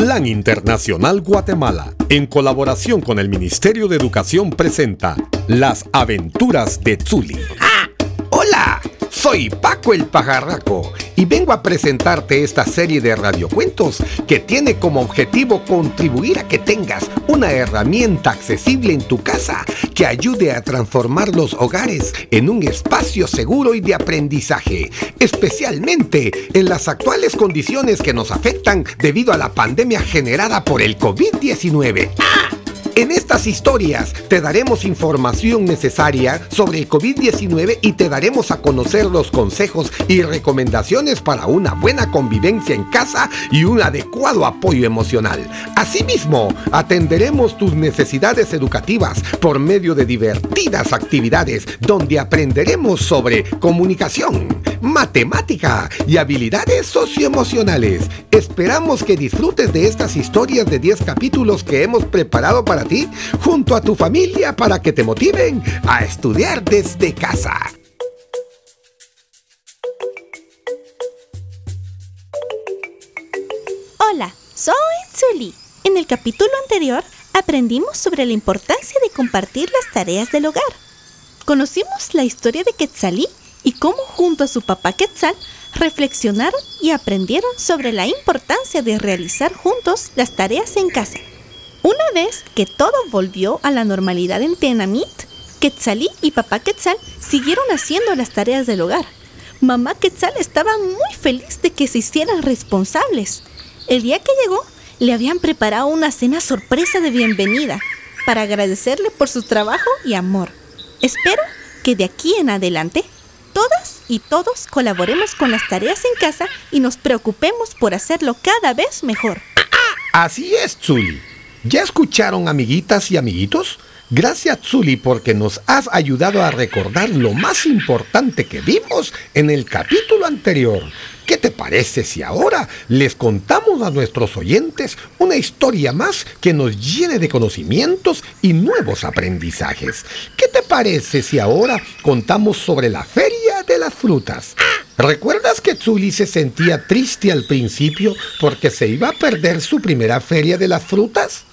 Plan Internacional Guatemala, en colaboración con el Ministerio de Educación, presenta Las aventuras de Zuli. Soy Paco el Pajarraco y vengo a presentarte esta serie de radiocuentos que tiene como objetivo contribuir a que tengas una herramienta accesible en tu casa que ayude a transformar los hogares en un espacio seguro y de aprendizaje, especialmente en las actuales condiciones que nos afectan debido a la pandemia generada por el COVID-19. ¡Ah! En estas historias te daremos información necesaria sobre el COVID-19 y te daremos a conocer los consejos y recomendaciones para una buena convivencia en casa y un adecuado apoyo emocional. Asimismo, atenderemos tus necesidades educativas por medio de divertidas actividades donde aprenderemos sobre comunicación, matemática y habilidades socioemocionales. Esperamos que disfrutes de estas historias de 10 capítulos que hemos preparado para ti junto a tu familia para que te motiven a estudiar desde casa. Hola, soy Zuli. En el capítulo anterior aprendimos sobre la importancia de compartir las tareas del hogar. Conocimos la historia de Quetzalí y cómo junto a su papá Quetzal reflexionaron y aprendieron sobre la importancia de realizar juntos las tareas en casa. Una vez que todo volvió a la normalidad en Tenamit, Quetzalí y papá Quetzal siguieron haciendo las tareas del hogar. Mamá Quetzal estaba muy feliz de que se hicieran responsables. El día que llegó, le habían preparado una cena sorpresa de bienvenida para agradecerle por su trabajo y amor. Espero que de aquí en adelante todas y todos colaboremos con las tareas en casa y nos preocupemos por hacerlo cada vez mejor. Así es, Zuli. ¿Ya escucharon, amiguitas y amiguitos? Gracias, Zuli, porque nos has ayudado a recordar lo más importante que vimos en el capítulo anterior. ¿Qué te parece si ahora les contamos a nuestros oyentes una historia más que nos llene de conocimientos y nuevos aprendizajes? ¿Qué te parece si ahora contamos sobre la Feria de las Frutas? ¿Recuerdas que Zuli se sentía triste al principio porque se iba a perder su primera Feria de las Frutas?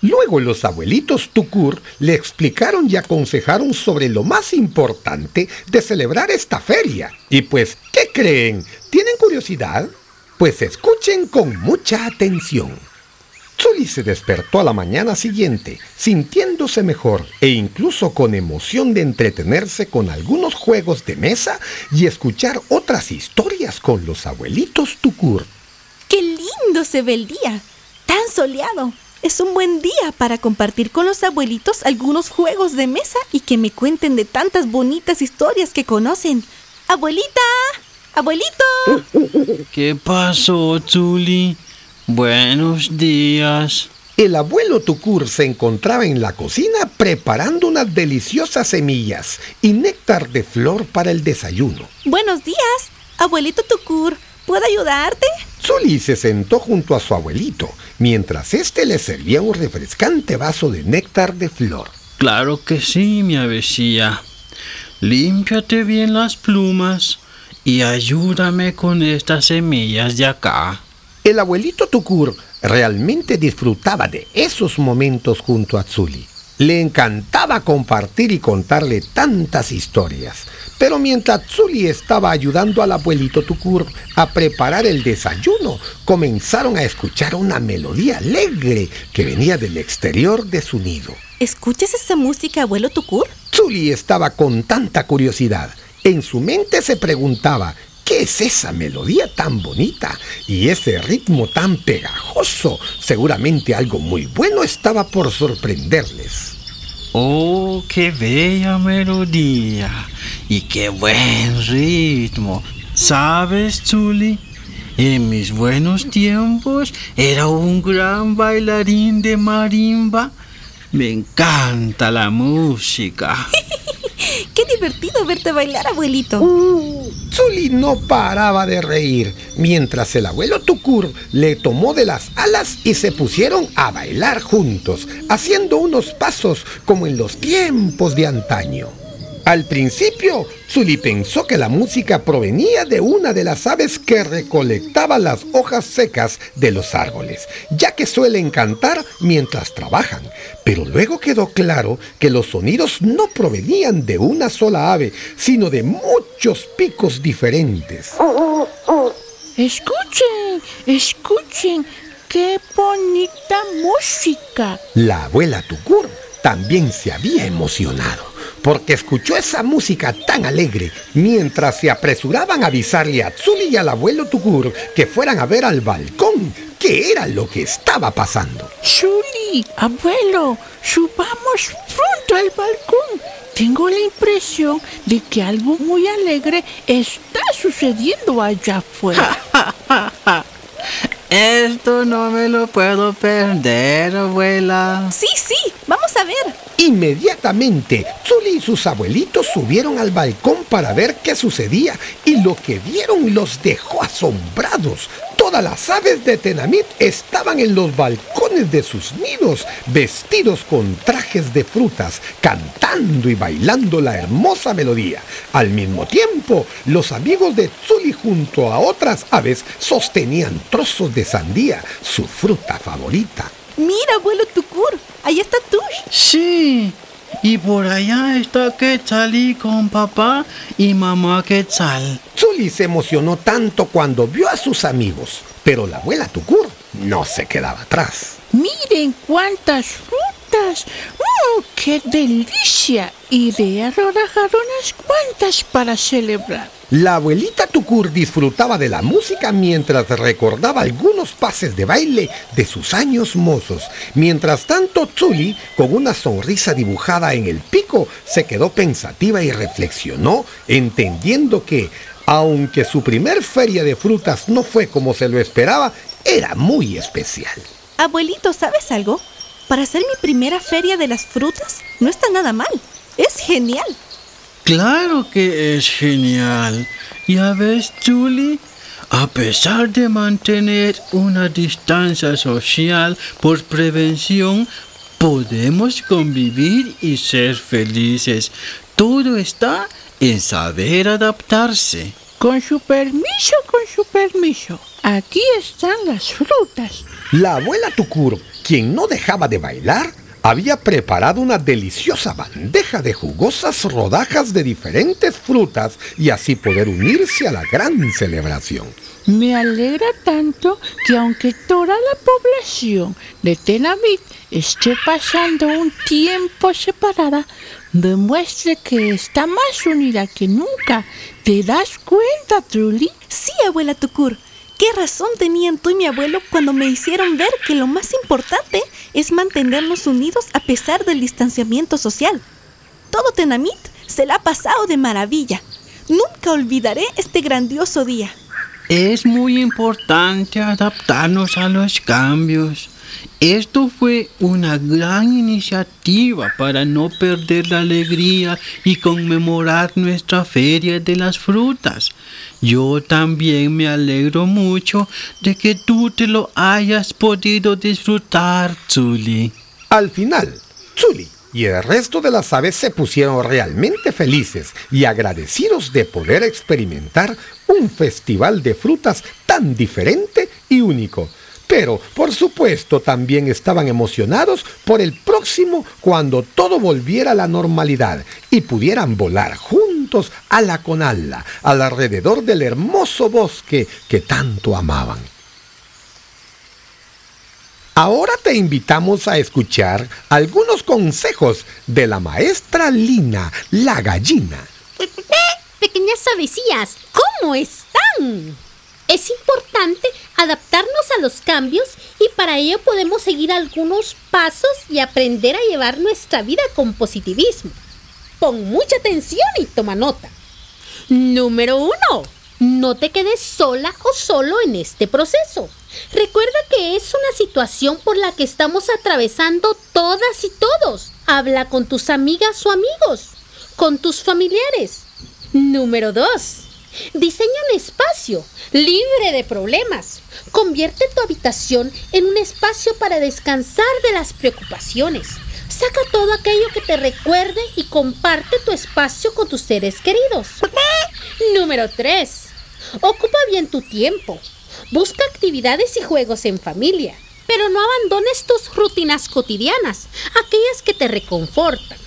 Luego los abuelitos Tukur le explicaron y aconsejaron sobre lo más importante de celebrar esta feria. Y pues, ¿qué creen? ¿Tienen curiosidad? Pues escuchen con mucha atención. Zuli se despertó a la mañana siguiente, sintiéndose mejor e incluso con emoción de entretenerse con algunos juegos de mesa y escuchar otras historias con los abuelitos Tukur. ¡Qué lindo se ve el día! ¡Tan soleado! Es un buen día para compartir con los abuelitos algunos juegos de mesa y que me cuenten de tantas bonitas historias que conocen. ¡Abuelita! ¡Abuelito! ¿Qué pasó, Zuli? Buenos días. El abuelo Tucur se encontraba en la cocina preparando unas deliciosas semillas y néctar de flor para el desayuno. Buenos días, abuelito Tucur. ¿Puedo ayudarte? Zuli se sentó junto a su abuelito, mientras éste le servía un refrescante vaso de néctar de flor. Claro que sí, mi avecilla. Límpiate bien las plumas y ayúdame con estas semillas de acá. El abuelito Tucur realmente disfrutaba de esos momentos junto a Zuli. Le encantaba compartir y contarle tantas historias. Pero mientras Zuli estaba ayudando al abuelito Tucur a preparar el desayuno, comenzaron a escuchar una melodía alegre que venía del exterior de su nido. ¿Escuchas esa música, abuelo Tucur? Zuli estaba con tanta curiosidad. En su mente se preguntaba, ¿Qué es esa melodía tan bonita y ese ritmo tan pegajoso? Seguramente algo muy bueno estaba por sorprenderles. Oh, qué bella melodía y qué buen ritmo. ¿Sabes, Zuli? En mis buenos tiempos era un gran bailarín de marimba. Me encanta la música. ¡Qué divertido verte bailar, abuelito! Uh, Zuli no paraba de reír, mientras el abuelo Tucur le tomó de las alas y se pusieron a bailar juntos, haciendo unos pasos como en los tiempos de antaño. Al principio, Zully pensó que la música provenía de una de las aves que recolectaba las hojas secas de los árboles, ya que suelen cantar mientras trabajan. Pero luego quedó claro que los sonidos no provenían de una sola ave, sino de muchos picos diferentes. Escuchen, escuchen, qué bonita música. La abuela Tucur también se había emocionado porque escuchó esa música tan alegre mientras se apresuraban a avisarle a Tsuli y al abuelo Tukur que fueran a ver al balcón qué era lo que estaba pasando. Tsuli, abuelo, subamos pronto al balcón. Tengo la impresión de que algo muy alegre está sucediendo allá afuera. Esto no me lo puedo perder, abuela. Sí, sí, vamos a ver. Inmediatamente, Zuli y sus abuelitos subieron al balcón para ver qué sucedía y lo que vieron los dejó asombrados. Todas las aves de Tenamit estaban en los balcones de sus nidos, vestidos con trajes de frutas, cantando y bailando la hermosa melodía. Al mismo tiempo, los amigos de Zuli junto a otras aves sostenían trozos de sandía, su fruta favorita. Mira, abuelo Tukur, ahí está Tush. Sí, y por allá está Quetzalí con papá y mamá Quetzal. Zuli se emocionó tanto cuando vio a sus amigos, pero la abuela Tukur no se quedaba atrás. Miren cuántas frutas. ¡Mmm, qué delicia! Iré a rodajar unas cuantas para celebrar. La abuelita Tukur disfrutaba de la música mientras recordaba algunos pases de baile de sus años mozos. Mientras tanto, Tsuli, con una sonrisa dibujada en el pico, se quedó pensativa y reflexionó, entendiendo que, aunque su primer feria de frutas no fue como se lo esperaba, era muy especial. Abuelito, ¿sabes algo? Para hacer mi primera feria de las frutas no está nada mal. Es genial. Claro que es genial. Ya ves, Julie, a pesar de mantener una distancia social por prevención, podemos convivir y ser felices. Todo está en saber adaptarse. Con su permiso, con su permiso. Aquí están las frutas. La abuela Tukur, quien no dejaba de bailar, había preparado una deliciosa bandeja de jugosas rodajas de diferentes frutas y así poder unirse a la gran celebración. Me alegra tanto que aunque toda la población de Tenamit esté pasando un tiempo separada, demuestre que está más unida que nunca. ¿Te das cuenta, Truly? Sí, abuela Tukur. ¿Qué razón tenían tú y mi abuelo cuando me hicieron ver que lo más importante es mantenernos unidos a pesar del distanciamiento social? Todo Tenamit se la ha pasado de maravilla. Nunca olvidaré este grandioso día. Es muy importante adaptarnos a los cambios. Esto fue una gran iniciativa para no perder la alegría y conmemorar nuestra feria de las frutas. Yo también me alegro mucho de que tú te lo hayas podido disfrutar, Zuli. Al final, Zuli y el resto de las aves se pusieron realmente felices y agradecidos de poder experimentar un festival de frutas tan diferente y único. Pero, por supuesto, también estaban emocionados por el próximo cuando todo volviera a la normalidad y pudieran volar juntos a la Conalla, alrededor del hermoso bosque que tanto amaban. Ahora te invitamos a escuchar algunos consejos de la maestra Lina, la gallina. Pequeñas avecillas, ¿cómo están? Es importante adaptarnos a los cambios y para ello podemos seguir algunos pasos y aprender a llevar nuestra vida con positivismo. Pon mucha atención y toma nota. Número uno, no te quedes sola o solo en este proceso. Recuerda que es una situación por la que estamos atravesando todas y todos. Habla con tus amigas o amigos, con tus familiares. Número 2. Diseña un espacio libre de problemas. Convierte tu habitación en un espacio para descansar de las preocupaciones. Saca todo aquello que te recuerde y comparte tu espacio con tus seres queridos. Número 3. Ocupa bien tu tiempo. Busca actividades y juegos en familia, pero no abandones tus rutinas cotidianas, aquellas que te reconfortan.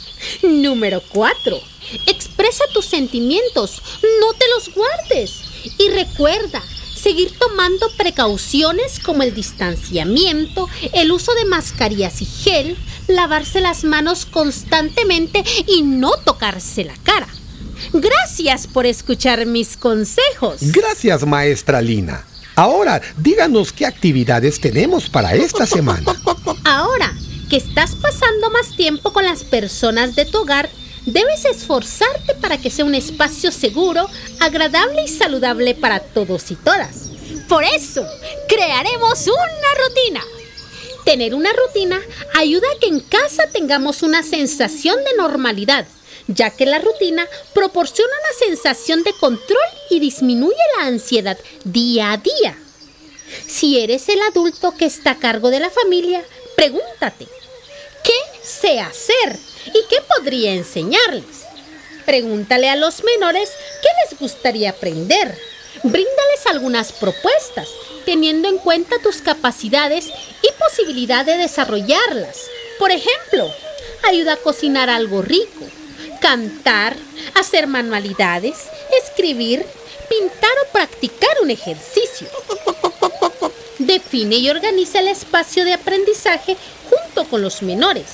Número 4. Expresa tus sentimientos, no te los guardes. Y recuerda, seguir tomando precauciones como el distanciamiento, el uso de mascarillas y gel, lavarse las manos constantemente y no tocarse la cara. Gracias por escuchar mis consejos. Gracias, maestra Lina. Ahora, díganos qué actividades tenemos para esta semana. Ahora que estás pasando más tiempo con las personas de tu hogar, debes esforzarte para que sea un espacio seguro, agradable y saludable para todos y todas. Por eso, crearemos una rutina. Tener una rutina ayuda a que en casa tengamos una sensación de normalidad, ya que la rutina proporciona una sensación de control y disminuye la ansiedad día a día. Si eres el adulto que está a cargo de la familia, pregúntate, ¿qué sé hacer y qué podría enseñarles? Pregúntale a los menores qué les gustaría aprender. Bríndales algunas propuestas, teniendo en cuenta tus capacidades y posibilidad de desarrollarlas. Por ejemplo, ayuda a cocinar algo rico, cantar, hacer manualidades, escribir, pintar o practicar un ejercicio. Define y organiza el espacio de aprendizaje junto con los menores.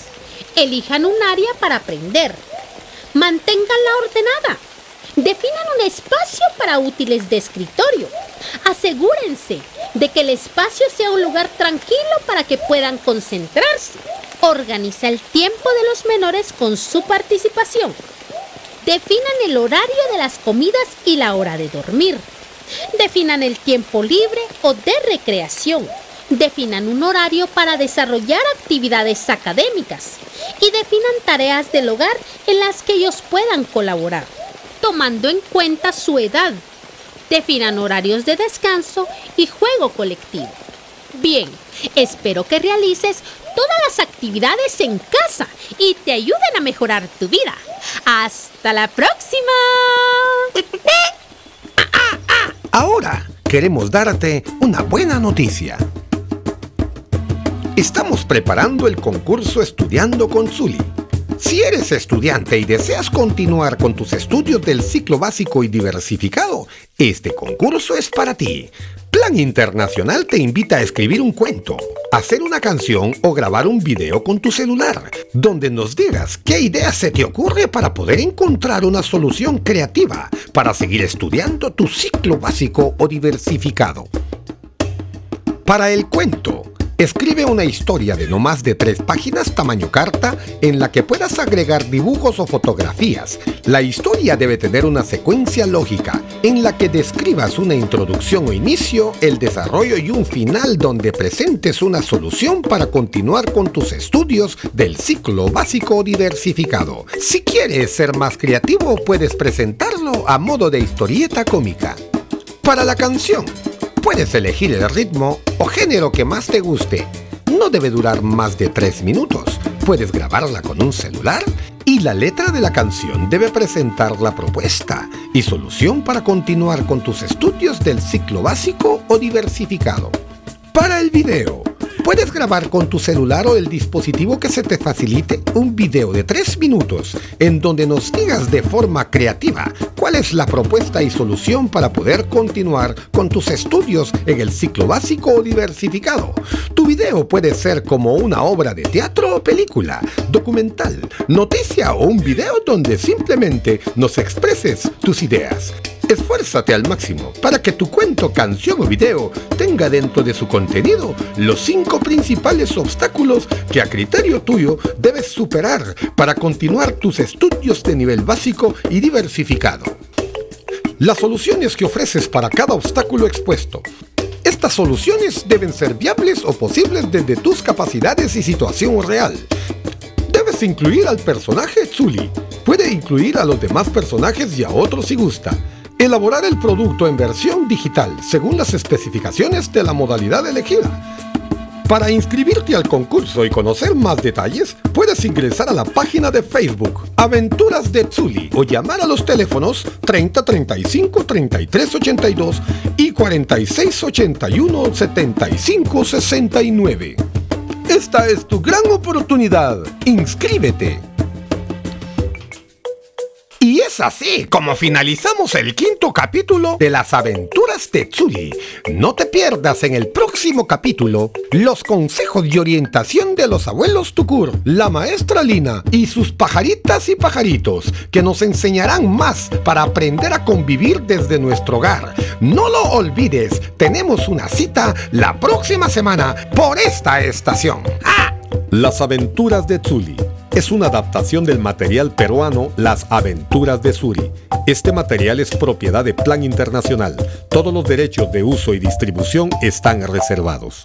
Elijan un área para aprender. Manténganla ordenada. Definan un espacio para útiles de escritorio. Asegúrense de que el espacio sea un lugar tranquilo para que puedan concentrarse. Organiza el tiempo de los menores con su participación. Definan el horario de las comidas y la hora de dormir. Definan el tiempo libre o de recreación. Definan un horario para desarrollar actividades académicas y definan tareas del hogar en las que ellos puedan colaborar, tomando en cuenta su edad. Definan horarios de descanso y juego colectivo. Bien, espero que realices todas las actividades en casa y te ayuden a mejorar tu vida. ¡Hasta la próxima! Ahora queremos darte una buena noticia. Estamos preparando el concurso Estudiando con Zuli. Si eres estudiante y deseas continuar con tus estudios del ciclo básico y diversificado, este concurso es para ti. Plan Internacional te invita a escribir un cuento, hacer una canción o grabar un video con tu celular, donde nos digas qué idea se te ocurre para poder encontrar una solución creativa para seguir estudiando tu ciclo básico o diversificado. Para el cuento, Escribe una historia de no más de tres páginas tamaño carta en la que puedas agregar dibujos o fotografías. La historia debe tener una secuencia lógica en la que describas una introducción o inicio, el desarrollo y un final donde presentes una solución para continuar con tus estudios del ciclo básico diversificado. Si quieres ser más creativo, puedes presentarlo a modo de historieta cómica. Para la canción, Puedes elegir el ritmo o género que más te guste. No debe durar más de 3 minutos. Puedes grabarla con un celular y la letra de la canción debe presentar la propuesta y solución para continuar con tus estudios del ciclo básico o diversificado. Para el video, Puedes grabar con tu celular o el dispositivo que se te facilite un video de 3 minutos en donde nos digas de forma creativa cuál es la propuesta y solución para poder continuar con tus estudios en el ciclo básico o diversificado. Tu video puede ser como una obra de teatro o película, documental, noticia o un video donde simplemente nos expreses tus ideas. Esfuérzate al máximo para que tu cuento, canción o video tenga dentro de su contenido los cinco principales obstáculos que a criterio tuyo debes superar para continuar tus estudios de nivel básico y diversificado. Las soluciones que ofreces para cada obstáculo expuesto. Estas soluciones deben ser viables o posibles desde tus capacidades y situación real. Debes incluir al personaje Zuli. Puede incluir a los demás personajes y a otros si gusta Elaborar el producto en versión digital según las especificaciones de la modalidad elegida. Para inscribirte al concurso y conocer más detalles, puedes ingresar a la página de Facebook Aventuras de Tsuli o llamar a los teléfonos 30 35 33 82 y 46 81 75 69. Esta es tu gran oportunidad. Inscríbete. Y es así como finalizamos el quinto capítulo de las aventuras de Tsuli. No te pierdas en el próximo capítulo los consejos y orientación de los abuelos Tukur, la maestra Lina y sus pajaritas y pajaritos que nos enseñarán más para aprender a convivir desde nuestro hogar. No lo olvides, tenemos una cita la próxima semana por esta estación. ¡Ah! Las aventuras de Tsuli es una adaptación del material peruano Las aventuras de Suri. Este material es propiedad de Plan Internacional. Todos los derechos de uso y distribución están reservados.